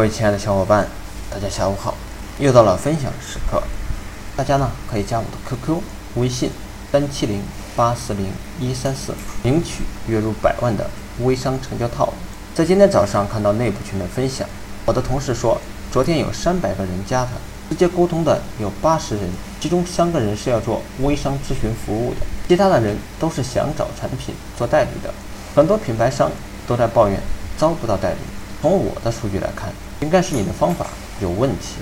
各位亲爱的小伙伴，大家下午好！又到了分享时刻，大家呢可以加我的 QQ 微信三七零八四零一三四，领取月入百万的微商成交套。在今天早上看到内部群的分享，我的同事说，昨天有三百个人加他，直接沟通的有八十人，其中三个人是要做微商咨询服务的，其他的人都是想找产品做代理的。很多品牌商都在抱怨招不到代理。从我的数据来看。应该是你的方法有问题。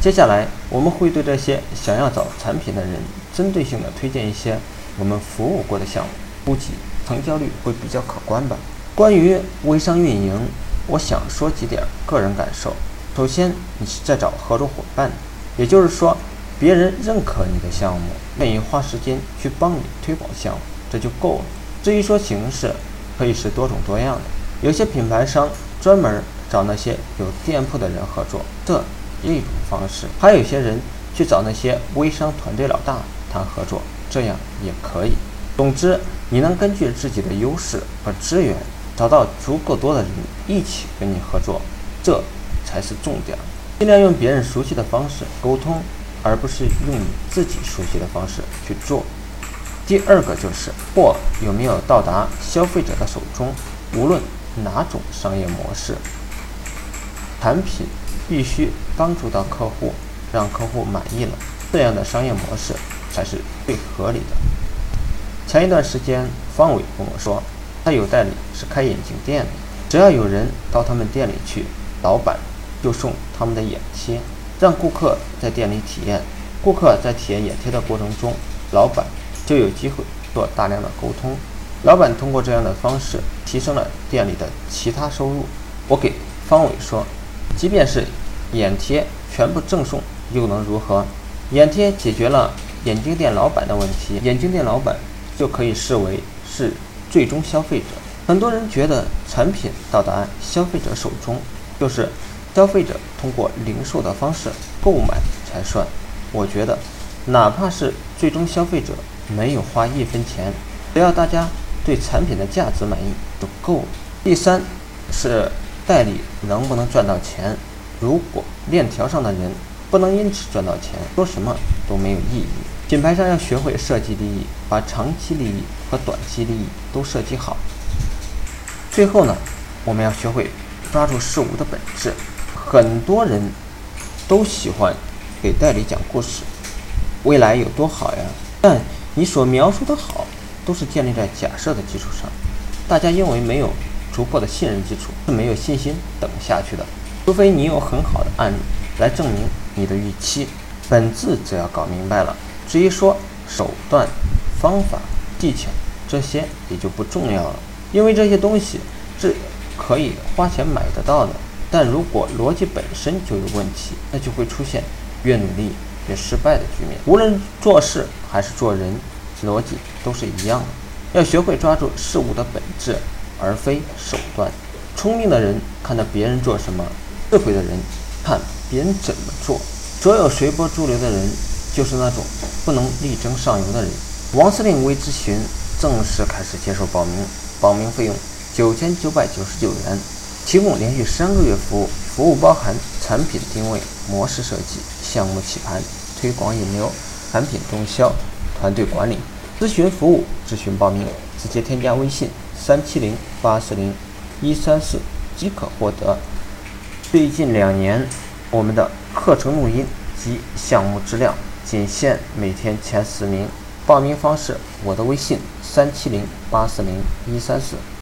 接下来我们会对这些想要找产品的人，针对性的推荐一些我们服务过的项目，估计成交率会比较可观吧。关于微商运营，我想说几点个人感受。首先，你是在找合作伙伴，也就是说，别人认可你的项目，愿意花时间去帮你推广项目，这就够了。至于说形式，可以是多种多样的。有些品牌商专门。找那些有店铺的人合作，这一种方式；还有些人去找那些微商团队老大谈合作，这样也可以。总之，你能根据自己的优势和资源，找到足够多的人一起跟你合作，这才是重点。尽量用别人熟悉的方式沟通，而不是用你自己熟悉的方式去做。第二个就是货有没有到达消费者的手中，无论哪种商业模式。产品必须帮助到客户，让客户满意了，这样的商业模式才是最合理的。前一段时间，方伟跟我说，他有代理是开眼镜店的，只要有人到他们店里去，老板就送他们的眼贴，让顾客在店里体验。顾客在体验眼贴的过程中，老板就有机会做大量的沟通。老板通过这样的方式提升了店里的其他收入。我给方伟说。即便是眼贴全部赠送，又能如何？眼贴解决了眼镜店老板的问题，眼镜店老板就可以视为是最终消费者。很多人觉得产品到达消费者手中，就是消费者通过零售的方式购买才算。我觉得，哪怕是最终消费者没有花一分钱，只要大家对产品的价值满意就够了。第三是。代理能不能赚到钱？如果链条上的人不能因此赚到钱，说什么都没有意义。品牌商要学会设计利益，把长期利益和短期利益都设计好。最后呢，我们要学会抓住事物的本质。很多人都喜欢给代理讲故事，未来有多好呀？但你所描述的好，都是建立在假设的基础上。大家因为没有。逐步的信任基础是没有信心等下去的，除非你有很好的案例来证明你的预期。本质只要搞明白了，至于说手段、方法、技巧这些也就不重要了，因为这些东西是可以花钱买得到的。但如果逻辑本身就有问题，那就会出现越努力越失败的局面。无论做事还是做人，逻辑都是一样的，要学会抓住事物的本质。而非手段。聪明的人看到别人做什么，智慧的人看别人怎么做。所有随波逐流的人，就是那种不能力争上游的人。王司令微咨询正式开始接受报名，报名费用九千九百九十九元，提供连续三个月服务，服务包含产品定位、模式设计、项目起盘、推广引流、产品动销、团队管理、咨询服务。咨询报名，直接添加微信。三七零八四零一三四即可获得。最近两年，我们的课程录音及项目质量仅限每天前十名。报名方式：我的微信三七零八四零一三四。